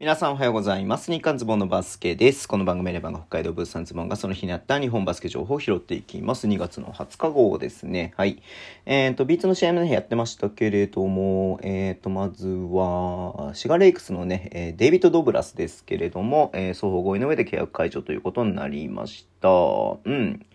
皆さんおはようございます。日刊ズボンのバスケです。この番組レバンが北海道ブースンズボンがその日にあった日本バスケ情報を拾っていきます。2月の20日号ですね。はい。えっ、と、ビーツの試合もね、やってましたけれども、えっ、と、まずは、シガレイクスのね、えデイビッド・ドブラスですけれども、えー双方合意の上で契約解除ということになりました。うん。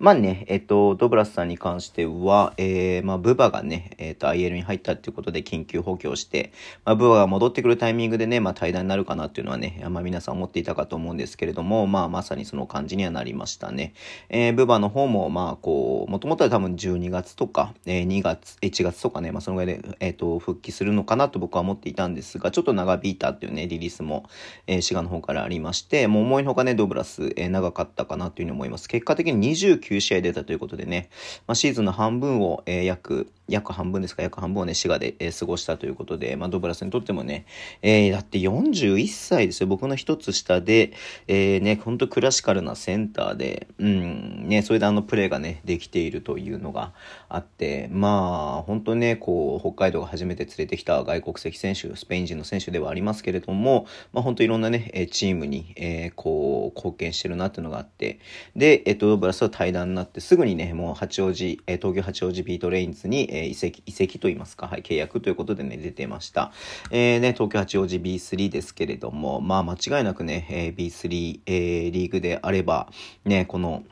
まあね、えっと、ドブラスさんに関しては、えー、まあ、ブバがね、えっと、IL に入ったっていうことで緊急補強して、まあ、ブバが戻ってくるタイミングでね、まあ、対談になるかなっていうのはね、まあ、皆さん思っていたかと思うんですけれども、まあ、まさにその感じにはなりましたね。えー、ブバの方も、まあ、こう、もともとは多分12月とか、えー、2月、1月とかね、まあ、そのぐらいで、えっと、復帰するのかなと僕は思っていたんですが、ちょっと長引いたっていうね、リリースも、えー、滋賀の方からありまして、もう思いのほかね、ドブラス、えー長かったかなというふうに思います。結果的に29試合出たということでね、まあ、シーズンの半分を、えー約、約半分ですか、約半分をね、滋賀で、えー過ごしたということで、まあ、ドブラスにとってもね、えーだって41歳ですよ。僕の一つ下で、えーね、ほんとクラシカルなセンターで、うん、ね、それであのプレーがね、できているというのがあって、まあ、本当ね、こう、北海道が初めて連れてきた外国籍選手、スペイン人の選手ではありますけれども、まあ、本当いろんなね、チームに、えーこう、貢献してるなっていうのがあって、で、えっと、ドブラスは退団になって、すぐにね、もう八王子、え東京八王子ビートレインズに、え移籍、移籍といいますか、はい、契約ということでね、出てました。えーね、東京八王子 B3 ですけれども、まあ、間違いなくね、え B3、えーリーグであれば、ね、この、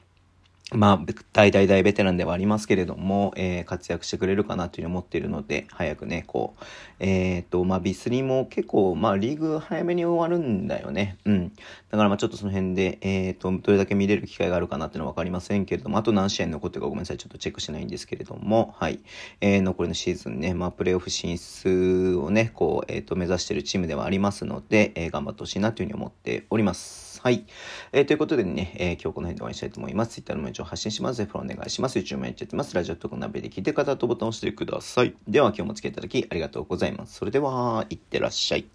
まあ、大大大ベテランではありますけれども、えー活躍してくれるかなというふうに思っているので、早くね、こう、えっ、と、まあ、B3 も結構、まあ、リーグ早めに終わるんだよね。うん。だから、まあ、ちょっとその辺で、えっ、と、どれだけ見れる機会があるかなっていうのはわかりませんけれども、あと何試合残ってるかごめんなさい、ちょっとチェックしないんですけれども、はい。えー残りのシーズンね、まあ、プレイオフ進出をね、こう、えっ、と、目指しているチームではありますので、えー頑張ってほしいなというふうに思っております。はい。えーということでね、えー今日この辺で終わりにしたいと思います。Twitter のメンを発信します。ぜひフォローお願いします。YouTube もやっちゃってます。ラジオトークのナビで聞いてる方とボタンを押してください。では今日もお付き合いいただきありがとうございます。それでは、いってらっしゃい。